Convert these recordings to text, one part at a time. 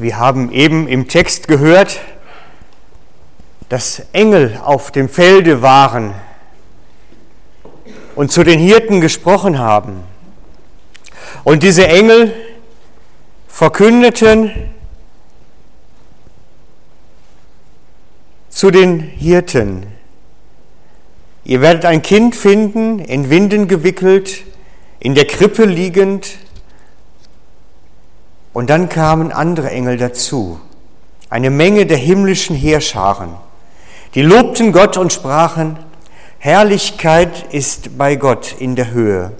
Wir haben eben im Text gehört, dass Engel auf dem Felde waren und zu den Hirten gesprochen haben. Und diese Engel verkündeten zu den Hirten, ihr werdet ein Kind finden, in Winden gewickelt, in der Krippe liegend, und dann kamen andere Engel dazu, eine Menge der himmlischen Heerscharen. Die lobten Gott und sprachen, Herrlichkeit ist bei Gott in der Höhe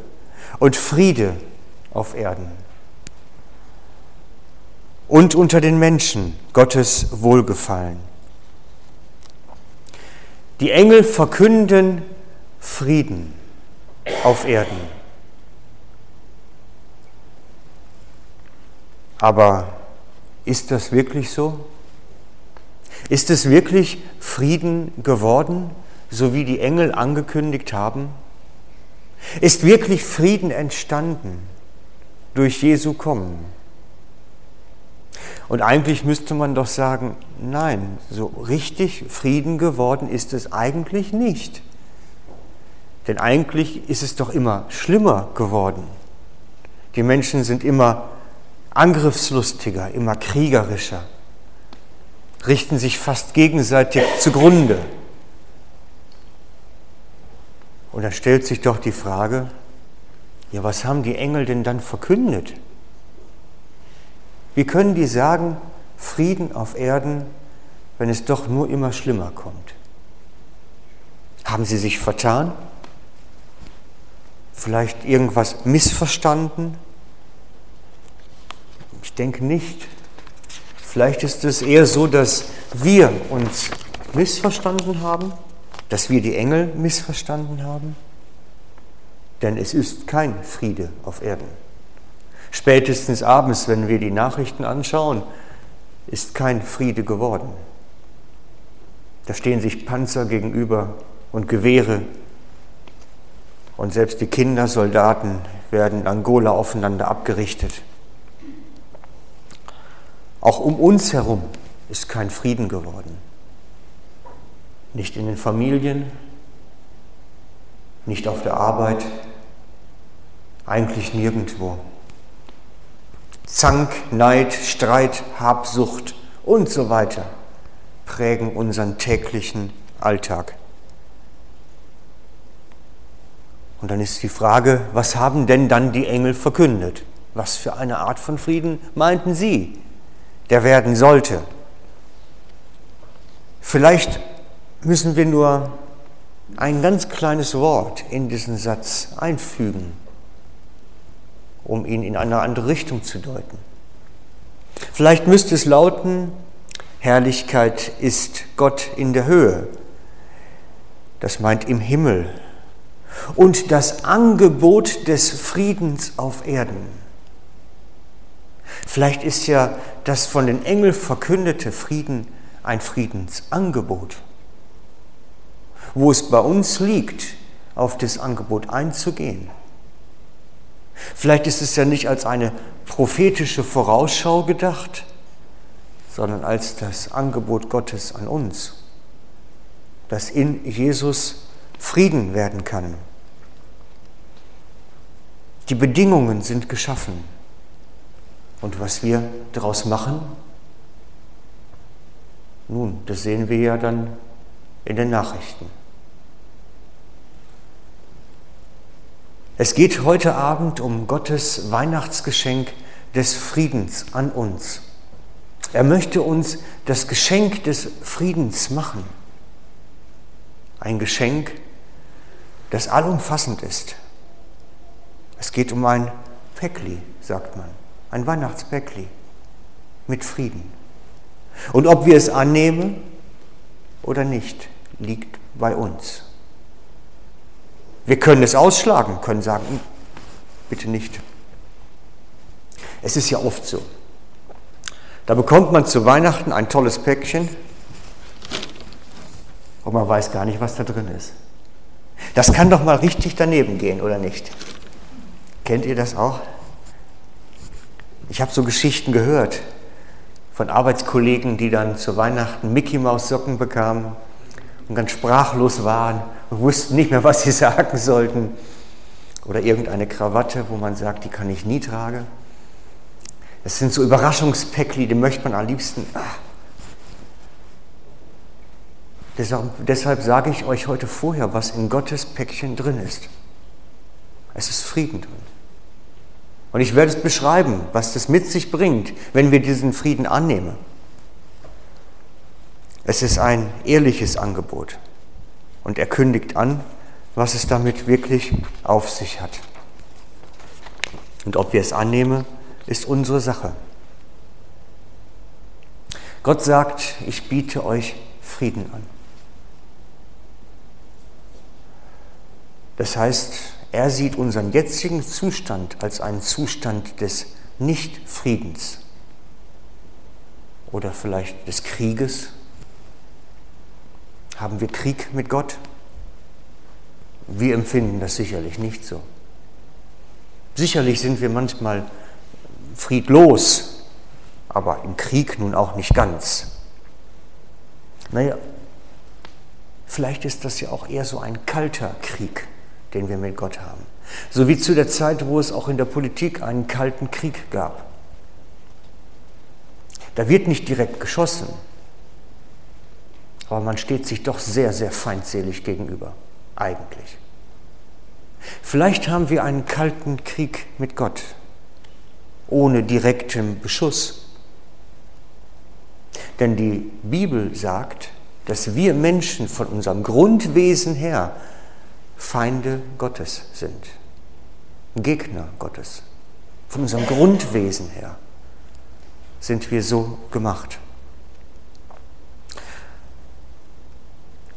und Friede auf Erden. Und unter den Menschen Gottes Wohlgefallen. Die Engel verkünden Frieden auf Erden. Aber ist das wirklich so? Ist es wirklich Frieden geworden, so wie die Engel angekündigt haben? Ist wirklich Frieden entstanden durch Jesu Kommen? Und eigentlich müsste man doch sagen, nein, so richtig Frieden geworden ist es eigentlich nicht. Denn eigentlich ist es doch immer schlimmer geworden. Die Menschen sind immer angriffslustiger, immer kriegerischer, richten sich fast gegenseitig zugrunde. Und dann stellt sich doch die Frage, ja, was haben die Engel denn dann verkündet? Wie können die sagen, Frieden auf Erden, wenn es doch nur immer schlimmer kommt? Haben sie sich vertan? Vielleicht irgendwas missverstanden? Ich denke nicht. Vielleicht ist es eher so, dass wir uns missverstanden haben, dass wir die Engel missverstanden haben. Denn es ist kein Friede auf Erden. Spätestens abends, wenn wir die Nachrichten anschauen, ist kein Friede geworden. Da stehen sich Panzer gegenüber und Gewehre. Und selbst die Kindersoldaten werden in Angola aufeinander abgerichtet. Auch um uns herum ist kein Frieden geworden. Nicht in den Familien, nicht auf der Arbeit, eigentlich nirgendwo. Zank, Neid, Streit, Habsucht und so weiter prägen unseren täglichen Alltag. Und dann ist die Frage, was haben denn dann die Engel verkündet? Was für eine Art von Frieden meinten sie? Der werden sollte. Vielleicht müssen wir nur ein ganz kleines Wort in diesen Satz einfügen, um ihn in eine andere Richtung zu deuten. Vielleicht müsste es lauten, Herrlichkeit ist Gott in der Höhe. Das meint im Himmel. Und das Angebot des Friedens auf Erden. Vielleicht ist ja das von den Engeln verkündete Frieden ein Friedensangebot, wo es bei uns liegt, auf das Angebot einzugehen. Vielleicht ist es ja nicht als eine prophetische Vorausschau gedacht, sondern als das Angebot Gottes an uns, dass in Jesus Frieden werden kann. Die Bedingungen sind geschaffen. Und was wir daraus machen, nun, das sehen wir ja dann in den Nachrichten. Es geht heute Abend um Gottes Weihnachtsgeschenk des Friedens an uns. Er möchte uns das Geschenk des Friedens machen. Ein Geschenk, das allumfassend ist. Es geht um ein Päckli, sagt man ein Weihnachtsbäckli mit Frieden. Und ob wir es annehmen oder nicht, liegt bei uns. Wir können es ausschlagen, können sagen, hm, bitte nicht. Es ist ja oft so. Da bekommt man zu Weihnachten ein tolles Päckchen und man weiß gar nicht, was da drin ist. Das kann doch mal richtig daneben gehen, oder nicht? Kennt ihr das auch? Ich habe so Geschichten gehört von Arbeitskollegen, die dann zu Weihnachten Mickey Maus Socken bekamen und ganz sprachlos waren und wussten nicht mehr, was sie sagen sollten. Oder irgendeine Krawatte, wo man sagt, die kann ich nie tragen. Das sind so Überraschungspäckli, die möchte man am liebsten. Ah. Deshalb, deshalb sage ich euch heute vorher, was in Gottes Päckchen drin ist. Es ist Frieden drin. Und ich werde es beschreiben, was das mit sich bringt, wenn wir diesen Frieden annehmen. Es ist ein ehrliches Angebot. Und er kündigt an, was es damit wirklich auf sich hat. Und ob wir es annehmen, ist unsere Sache. Gott sagt, ich biete euch Frieden an. Das heißt, er sieht unseren jetzigen Zustand als einen Zustand des Nichtfriedens oder vielleicht des Krieges. Haben wir Krieg mit Gott? Wir empfinden das sicherlich nicht so. Sicherlich sind wir manchmal friedlos, aber im Krieg nun auch nicht ganz. Naja, vielleicht ist das ja auch eher so ein kalter Krieg den wir mit Gott haben. So wie zu der Zeit, wo es auch in der Politik einen kalten Krieg gab. Da wird nicht direkt geschossen, aber man steht sich doch sehr, sehr feindselig gegenüber, eigentlich. Vielleicht haben wir einen kalten Krieg mit Gott, ohne direktem Beschuss. Denn die Bibel sagt, dass wir Menschen von unserem Grundwesen her Feinde Gottes sind, Gegner Gottes. Von unserem Grundwesen her sind wir so gemacht.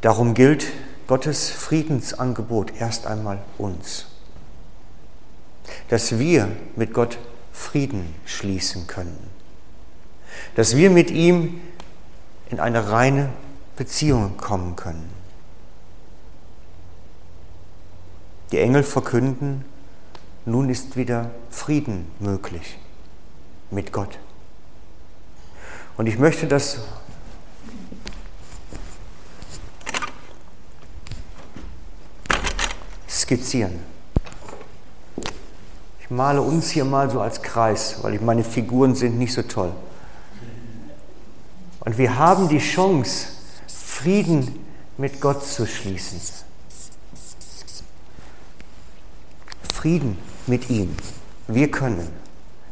Darum gilt Gottes Friedensangebot erst einmal uns, dass wir mit Gott Frieden schließen können, dass wir mit ihm in eine reine Beziehung kommen können. Die Engel verkünden, nun ist wieder Frieden möglich mit Gott. Und ich möchte das skizzieren. Ich male uns hier mal so als Kreis, weil meine Figuren sind nicht so toll. Und wir haben die Chance, Frieden mit Gott zu schließen. Frieden mit ihm. Wir können.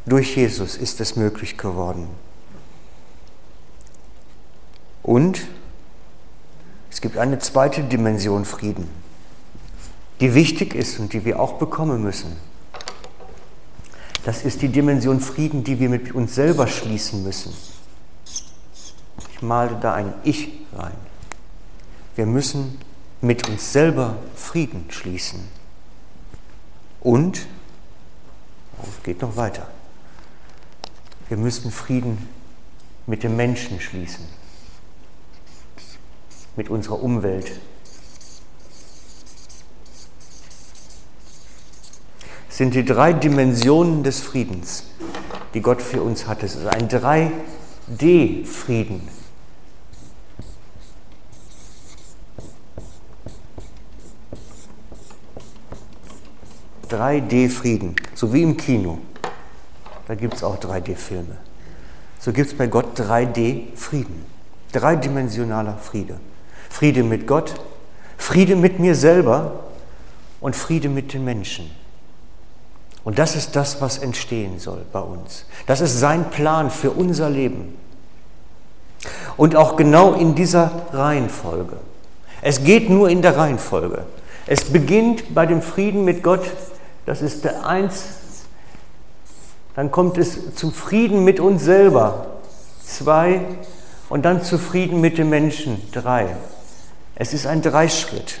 Durch Jesus ist es möglich geworden. Und es gibt eine zweite Dimension Frieden, die wichtig ist und die wir auch bekommen müssen. Das ist die Dimension Frieden, die wir mit uns selber schließen müssen. Ich male da ein Ich rein. Wir müssen mit uns selber Frieden schließen. Und, es geht noch weiter, wir müssen Frieden mit dem Menschen schließen, mit unserer Umwelt. Es sind die drei Dimensionen des Friedens, die Gott für uns hat. Es ist ein 3D-Frieden. 3D-Frieden, so wie im Kino. Da gibt es auch 3D-Filme. So gibt es bei Gott 3D-Frieden, dreidimensionaler Friede. Friede mit Gott, Friede mit mir selber und Friede mit den Menschen. Und das ist das, was entstehen soll bei uns. Das ist sein Plan für unser Leben. Und auch genau in dieser Reihenfolge. Es geht nur in der Reihenfolge. Es beginnt bei dem Frieden mit Gott das ist der Eins. Dann kommt es zum Frieden mit uns selber. Zwei. Und dann zu Frieden mit den Menschen. Drei. Es ist ein Dreischritt.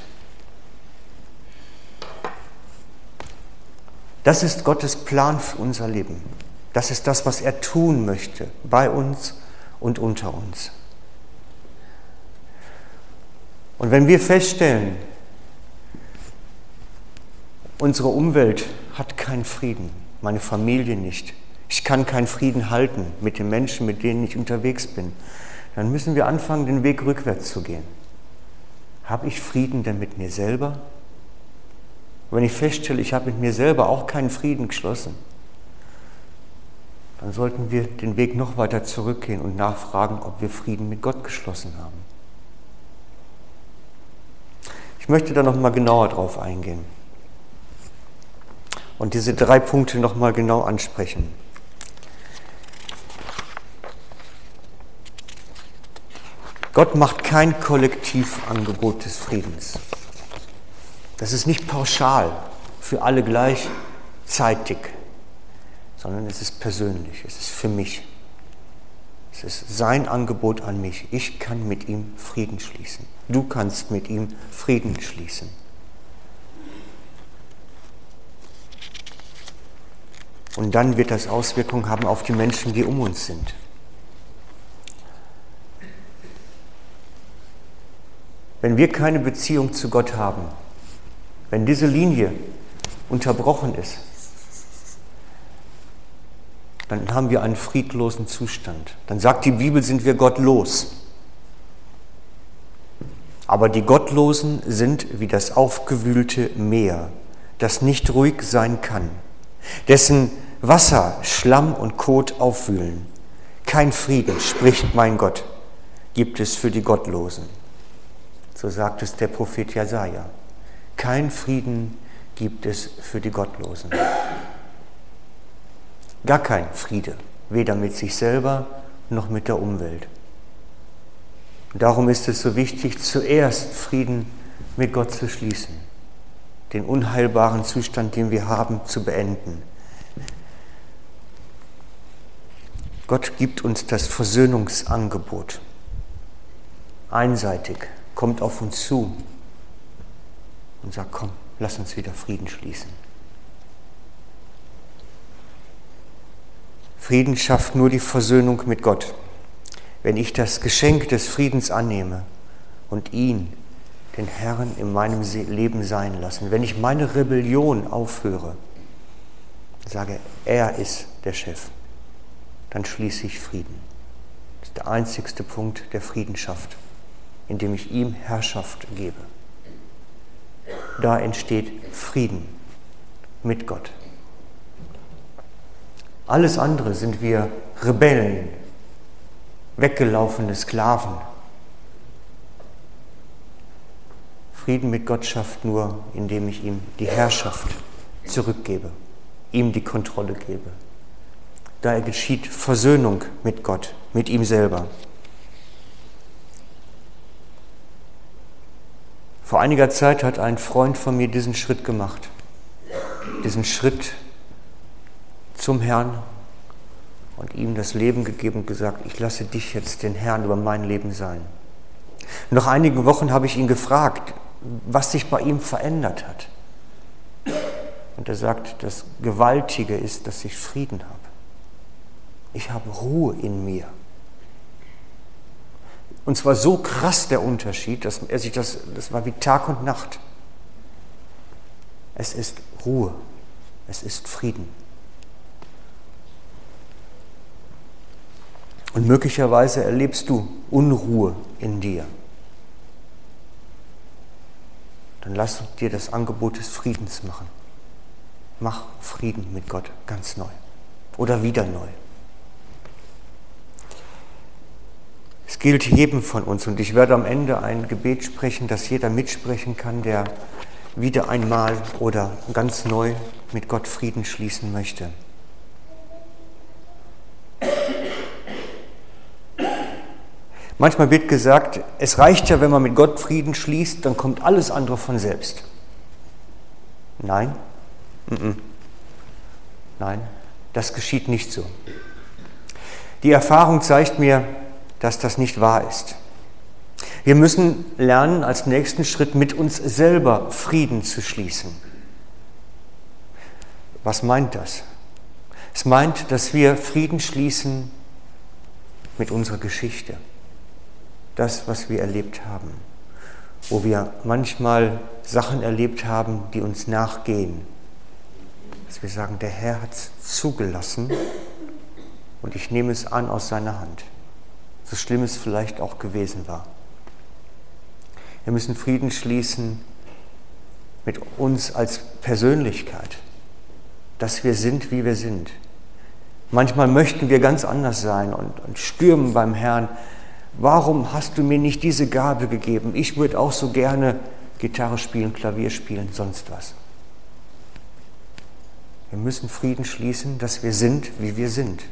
Das ist Gottes Plan für unser Leben. Das ist das, was er tun möchte bei uns und unter uns. Und wenn wir feststellen, Unsere Umwelt hat keinen Frieden, meine Familie nicht. ich kann keinen Frieden halten mit den Menschen, mit denen ich unterwegs bin, dann müssen wir anfangen, den Weg rückwärts zu gehen. Habe ich Frieden denn mit mir selber? wenn ich feststelle, ich habe mit mir selber auch keinen Frieden geschlossen, dann sollten wir den Weg noch weiter zurückgehen und nachfragen, ob wir Frieden mit Gott geschlossen haben. Ich möchte da noch mal genauer drauf eingehen und diese drei Punkte noch mal genau ansprechen. Gott macht kein Kollektivangebot des Friedens. Das ist nicht pauschal für alle gleichzeitig, sondern es ist persönlich, es ist für mich. Es ist sein Angebot an mich. Ich kann mit ihm Frieden schließen. Du kannst mit ihm Frieden schließen. Und dann wird das Auswirkungen haben auf die Menschen, die um uns sind. Wenn wir keine Beziehung zu Gott haben, wenn diese Linie unterbrochen ist, dann haben wir einen friedlosen Zustand. Dann sagt die Bibel, sind wir gottlos. Aber die Gottlosen sind wie das aufgewühlte Meer, das nicht ruhig sein kann, dessen Wasser Schlamm und Kot aufwühlen. Kein Frieden, spricht mein Gott, gibt es für die Gottlosen. So sagt es der Prophet Jesaja. Kein Frieden gibt es für die Gottlosen. Gar kein Friede, weder mit sich selber noch mit der Umwelt. darum ist es so wichtig, zuerst Frieden mit Gott zu schließen, den unheilbaren Zustand, den wir haben, zu beenden. Gott gibt uns das Versöhnungsangebot. Einseitig, kommt auf uns zu, und sagt, komm, lass uns wieder Frieden schließen. Frieden schafft nur die Versöhnung mit Gott. Wenn ich das Geschenk des Friedens annehme und ihn, den Herrn, in meinem Leben sein lassen, wenn ich meine Rebellion aufhöre, sage, er ist der Chef, dann schließe ich Frieden. Das ist der einzigste Punkt, der Frieden schafft, indem ich ihm Herrschaft gebe da entsteht Frieden mit Gott. Alles andere sind wir Rebellen, weggelaufene Sklaven. Frieden mit Gott schafft nur, indem ich ihm die Herrschaft zurückgebe, ihm die Kontrolle gebe. Da geschieht Versöhnung mit Gott, mit ihm selber. Vor einiger Zeit hat ein Freund von mir diesen Schritt gemacht. Diesen Schritt zum Herrn und ihm das Leben gegeben und gesagt, ich lasse dich jetzt den Herrn über mein Leben sein. Nach einigen Wochen habe ich ihn gefragt, was sich bei ihm verändert hat. Und er sagt, das Gewaltige ist, dass ich Frieden habe. Ich habe Ruhe in mir. Und zwar so krass der Unterschied, dass er sich das, das war wie Tag und Nacht. Es ist Ruhe, es ist Frieden. Und möglicherweise erlebst du Unruhe in dir. Dann lass dir das Angebot des Friedens machen. Mach Frieden mit Gott ganz neu oder wieder neu. Es gilt jedem von uns und ich werde am Ende ein Gebet sprechen, dass jeder mitsprechen kann, der wieder einmal oder ganz neu mit Gott Frieden schließen möchte. Manchmal wird gesagt, es reicht ja, wenn man mit Gott Frieden schließt, dann kommt alles andere von selbst. Nein, nein, das geschieht nicht so. Die Erfahrung zeigt mir, dass das nicht wahr ist. Wir müssen lernen, als nächsten Schritt mit uns selber Frieden zu schließen. Was meint das? Es meint, dass wir Frieden schließen mit unserer Geschichte. Das, was wir erlebt haben. Wo wir manchmal Sachen erlebt haben, die uns nachgehen. Dass wir sagen, der Herr hat es zugelassen und ich nehme es an aus seiner Hand, so schlimm es vielleicht auch gewesen war. Wir müssen Frieden schließen mit uns als Persönlichkeit, dass wir sind, wie wir sind. Manchmal möchten wir ganz anders sein und, und stürmen beim Herrn. Warum hast du mir nicht diese Gabe gegeben? Ich würde auch so gerne Gitarre spielen, Klavier spielen, sonst was. Wir müssen Frieden schließen, dass wir sind, wie wir sind.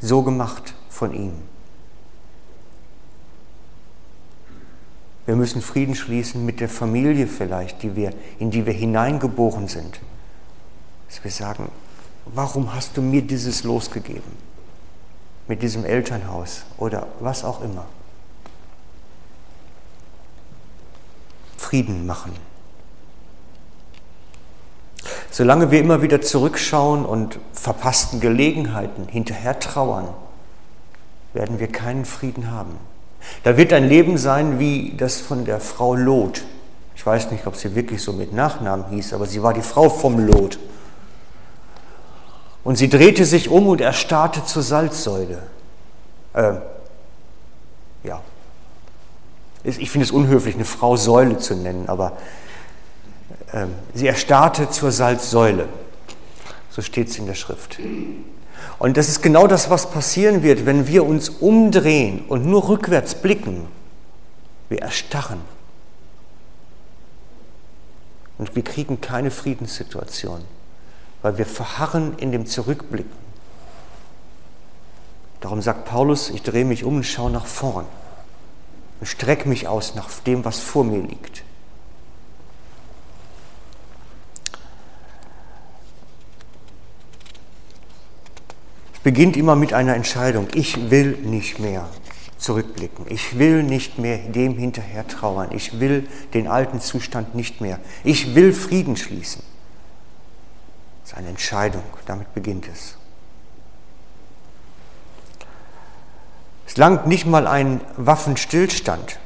So gemacht von ihm. Wir müssen Frieden schließen mit der Familie vielleicht, die wir, in die wir hineingeboren sind. Dass wir sagen, warum hast du mir dieses losgegeben? Mit diesem Elternhaus oder was auch immer. Frieden machen. Solange wir immer wieder zurückschauen und verpassten Gelegenheiten hinterher trauern, werden wir keinen Frieden haben. Da wird ein Leben sein wie das von der Frau Lot. Ich weiß nicht, ob sie wirklich so mit Nachnamen hieß, aber sie war die Frau vom Lot. Und sie drehte sich um und erstarrte zur Salzsäule. Äh, ja. Ich finde es unhöflich, eine Frau Säule zu nennen, aber äh, sie erstarrte zur Salzsäule. So steht es in der Schrift. Und das ist genau das, was passieren wird, wenn wir uns umdrehen und nur rückwärts blicken. Wir erstarren. Und wir kriegen keine Friedenssituation, weil wir verharren in dem Zurückblicken. Darum sagt Paulus, ich drehe mich um und schaue nach vorn und strecke mich aus nach dem, was vor mir liegt. beginnt immer mit einer Entscheidung. Ich will nicht mehr zurückblicken. Ich will nicht mehr dem hinterher trauern. Ich will den alten Zustand nicht mehr. Ich will Frieden schließen. Ist eine Entscheidung. Damit beginnt es. Es langt nicht mal ein Waffenstillstand,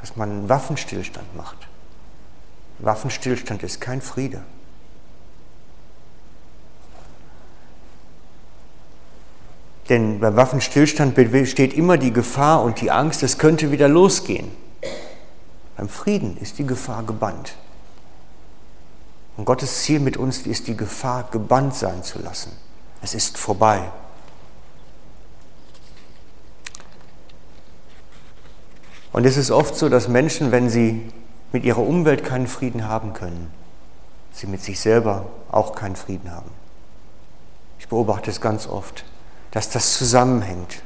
dass man einen Waffenstillstand macht. Waffenstillstand ist kein Friede. Denn beim Waffenstillstand besteht immer die Gefahr und die Angst, es könnte wieder losgehen. Beim Frieden ist die Gefahr gebannt. Und Gottes Ziel mit uns ist die Gefahr gebannt sein zu lassen. Es ist vorbei. Und es ist oft so, dass Menschen, wenn sie mit ihrer Umwelt keinen Frieden haben können, sie mit sich selber auch keinen Frieden haben. Ich beobachte es ganz oft dass das zusammenhängt.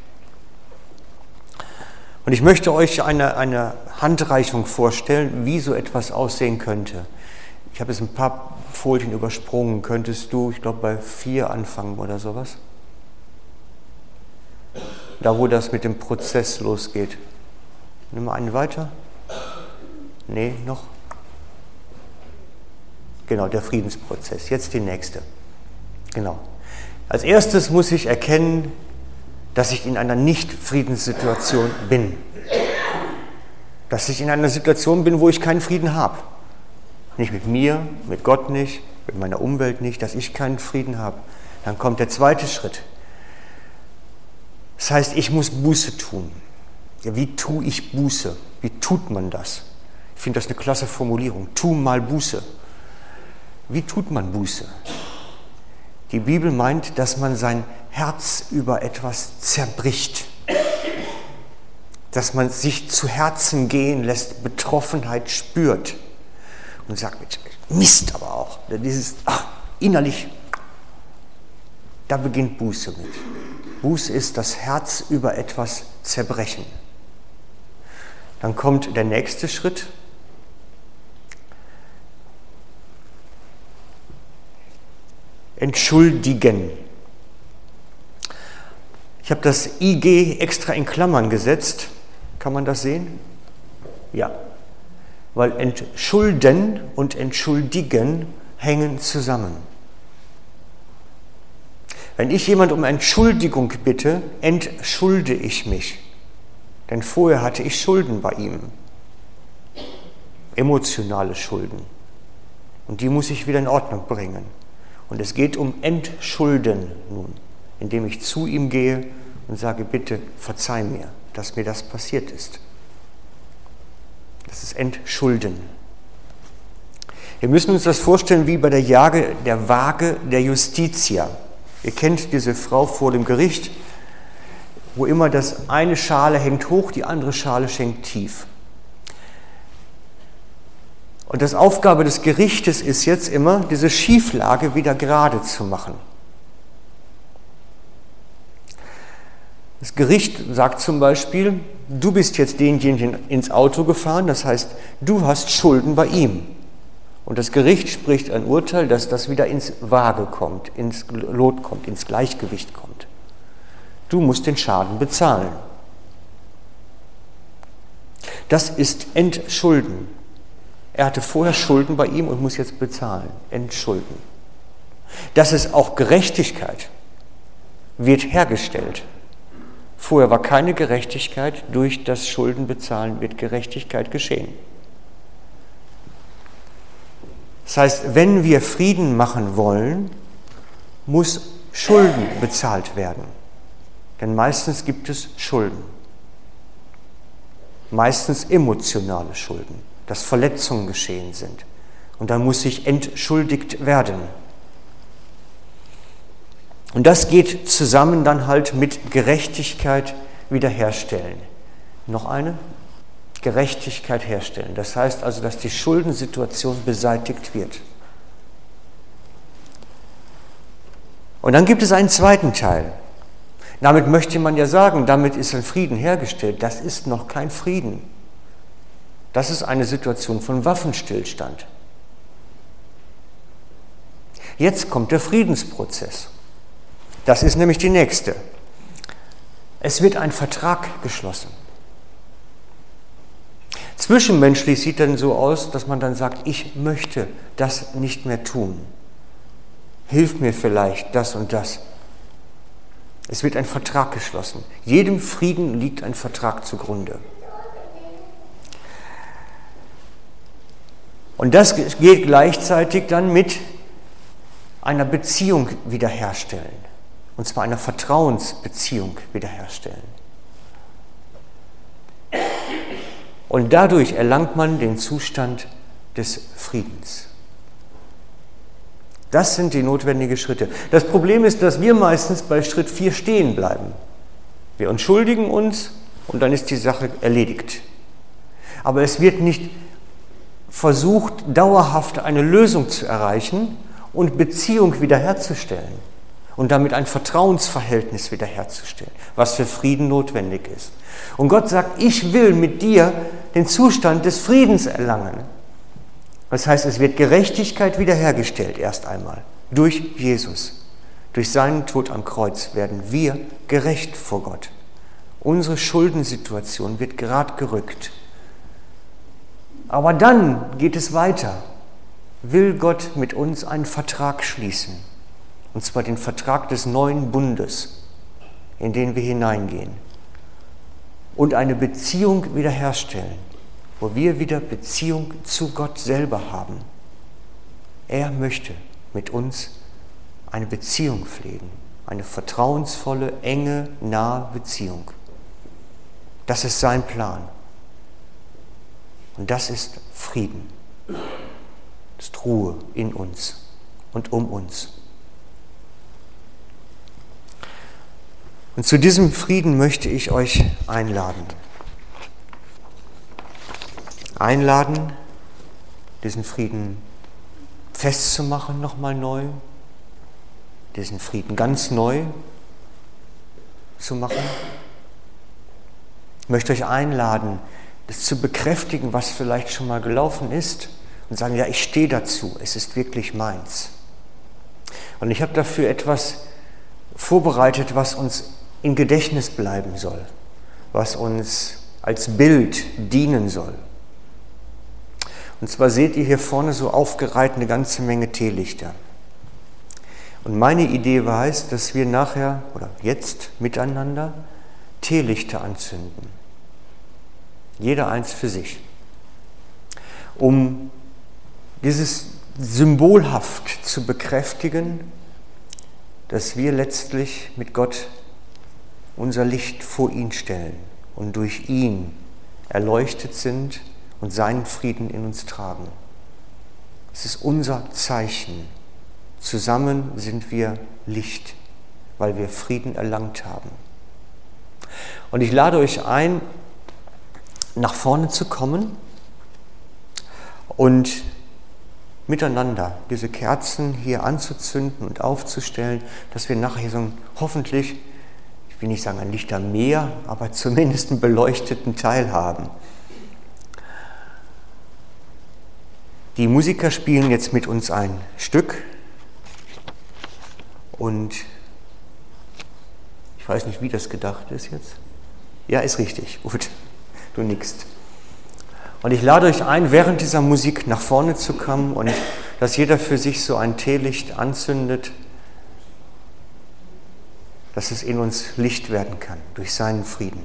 Und ich möchte euch eine, eine Handreichung vorstellen, wie so etwas aussehen könnte. Ich habe jetzt ein paar Folien übersprungen. Könntest du, ich glaube, bei vier anfangen oder sowas? Da, wo das mit dem Prozess losgeht. Nimm mal einen weiter. Nee, noch? Genau, der Friedensprozess. Jetzt die nächste. Genau. Als erstes muss ich erkennen, dass ich in einer Nicht-Friedenssituation bin. Dass ich in einer Situation bin, wo ich keinen Frieden habe. Nicht mit mir, mit Gott nicht, mit meiner Umwelt nicht, dass ich keinen Frieden habe. Dann kommt der zweite Schritt. Das heißt, ich muss Buße tun. Ja, wie tue ich Buße? Wie tut man das? Ich finde das eine klasse Formulierung. Tu mal Buße. Wie tut man Buße? Die Bibel meint, dass man sein Herz über etwas zerbricht, dass man sich zu Herzen gehen lässt, Betroffenheit spürt und sagt, Mist aber auch, dieses ach, innerlich, da beginnt Buße mit. Buße ist das Herz über etwas zerbrechen. Dann kommt der nächste Schritt, entschuldigen. Ich habe das IG extra in Klammern gesetzt. Kann man das sehen? Ja. Weil entschulden und entschuldigen hängen zusammen. Wenn ich jemand um Entschuldigung bitte, entschulde ich mich. Denn vorher hatte ich Schulden bei ihm. Emotionale Schulden. Und die muss ich wieder in Ordnung bringen. Und es geht um Entschulden nun. indem ich zu ihm gehe und sage, bitte verzeih mir, dass mir das passiert ist. Das ist Entschulden. Wir müssen uns das vorstellen wie bei der Jage der Waage der Justitia. Ihr kennt diese Frau vor dem Gericht, wo immer das eine Schale hängt hoch, die andere Schale schenkt tief. Und das Aufgabe des Gerichtes ist jetzt immer, diese Schieflage wieder gerade zu machen. Das Gericht sagt zum Beispiel, du bist jetzt denjenigen ins Auto gefahren, das heißt, du hast Schulden bei ihm. Und das Gericht spricht ein Urteil, dass das wieder ins Waage kommt, ins Lot kommt, ins Gleichgewicht kommt. Du musst den Schaden bezahlen. Das ist Entschulden. Er hatte vorher Schulden bei ihm und muss jetzt bezahlen, entschulden. Das ist auch Gerechtigkeit, wird hergestellt. Vorher war keine Gerechtigkeit, durch das Schuldenbezahlen wird Gerechtigkeit geschehen. Das heißt, wenn wir Frieden machen wollen, muss Schulden bezahlt werden. Denn meistens gibt es Schulden. Meistens emotionale Schulden dass Verletzungen geschehen sind. Und dann muss sich entschuldigt werden. Und das geht zusammen dann halt mit Gerechtigkeit wiederherstellen. Noch eine? Gerechtigkeit herstellen. Das heißt also, dass die Schuldensituation beseitigt wird. Und dann gibt es einen zweiten Teil. Damit möchte man ja sagen, damit ist ein Frieden hergestellt. Das ist noch kein Frieden. Das ist eine Situation von Waffenstillstand. Jetzt kommt der Friedensprozess. Das ist nämlich die nächste. Es wird ein Vertrag geschlossen. Zwischenmenschlich sieht dann so aus, dass man dann sagt, ich möchte das nicht mehr tun. Hilf mir vielleicht das und das. Es wird ein Vertrag geschlossen. Jedem Frieden liegt ein Vertrag zugrunde. Und das geht gleichzeitig dann mit einer Beziehung wiederherstellen. Und zwar einer Vertrauensbeziehung wiederherstellen. Und dadurch erlangt man den Zustand des Friedens. Das sind die notwendigen Schritte. Das Problem ist, dass wir meistens bei Schritt 4 stehen bleiben. Wir entschuldigen uns und dann ist die Sache erledigt. Aber es wird nicht versucht, dauerhaft eine Lösung zu erreichen und Beziehung wiederherzustellen und damit ein Vertrauensverhältnis wiederherzustellen, was für Frieden notwendig ist. Und Gott sagt, ich will mit dir den Zustand des Friedens erlangen. Das heißt, es wird Gerechtigkeit wiederhergestellt erst einmal durch Jesus. Durch seinen Tod am Kreuz werden wir gerecht vor Gott. Unsere Schuldensituation wird gerade gerückt. Aber dann geht es weiter. Will Gott mit uns einen Vertrag schließen? Und zwar den Vertrag des neuen Bundes, in den wir hineingehen. Und eine Beziehung wiederherstellen, wo wir wieder Beziehung zu Gott selber haben. Er möchte mit uns eine Beziehung pflegen, eine vertrauensvolle, enge, nahe Beziehung. Das ist sein Plan. Und das ist Frieden. Das ist Ruhe in uns und um uns. Und zu diesem Frieden möchte ich euch einladen. Einladen, diesen Frieden festzumachen nochmal neu, diesen Frieden ganz neu zu machen. Ich möchte euch einladen, das zu bekräftigen, was vielleicht schon mal gelaufen ist und sagen, ja, ich stehe dazu, es ist wirklich meins. Und ich habe dafür etwas vorbereitet, was uns in Gedächtnis bleiben soll, was uns als Bild dienen soll. Und zwar seht ihr hier vorne so aufgereiht eine ganze Menge Teelichter. Und meine Idee war es, dass wir nachher oder jetzt miteinander Teelichter anzünden jeder eins für sich, um dieses symbolhaft zu bekräftigen, dass wir letztlich mit Gott unser Licht vor ihn stellen und durch ihn erleuchtet sind und seinen Frieden in uns tragen. Es ist unser Zeichen. Zusammen sind wir Licht, weil wir Frieden erlangt haben. Und ich lade euch ein, nach vorne zu kommen und miteinander diese Kerzen hier anzuzünden und aufzustellen, dass wir nachher so ein hoffentlich, ich will nicht sagen ein Lichtermeer, aber zumindest einen beleuchteten Teil haben. Die Musiker spielen jetzt mit uns ein Stück und ich weiß nicht, wie das gedacht ist jetzt. Ja, ist richtig. Gut, du nickst. Und ich lade euch ein, während dieser Musik nach vorne zu kommen und dass jeder für sich so ein Teelicht anzündet, dass es in uns Licht werden kann durch seinen Frieden.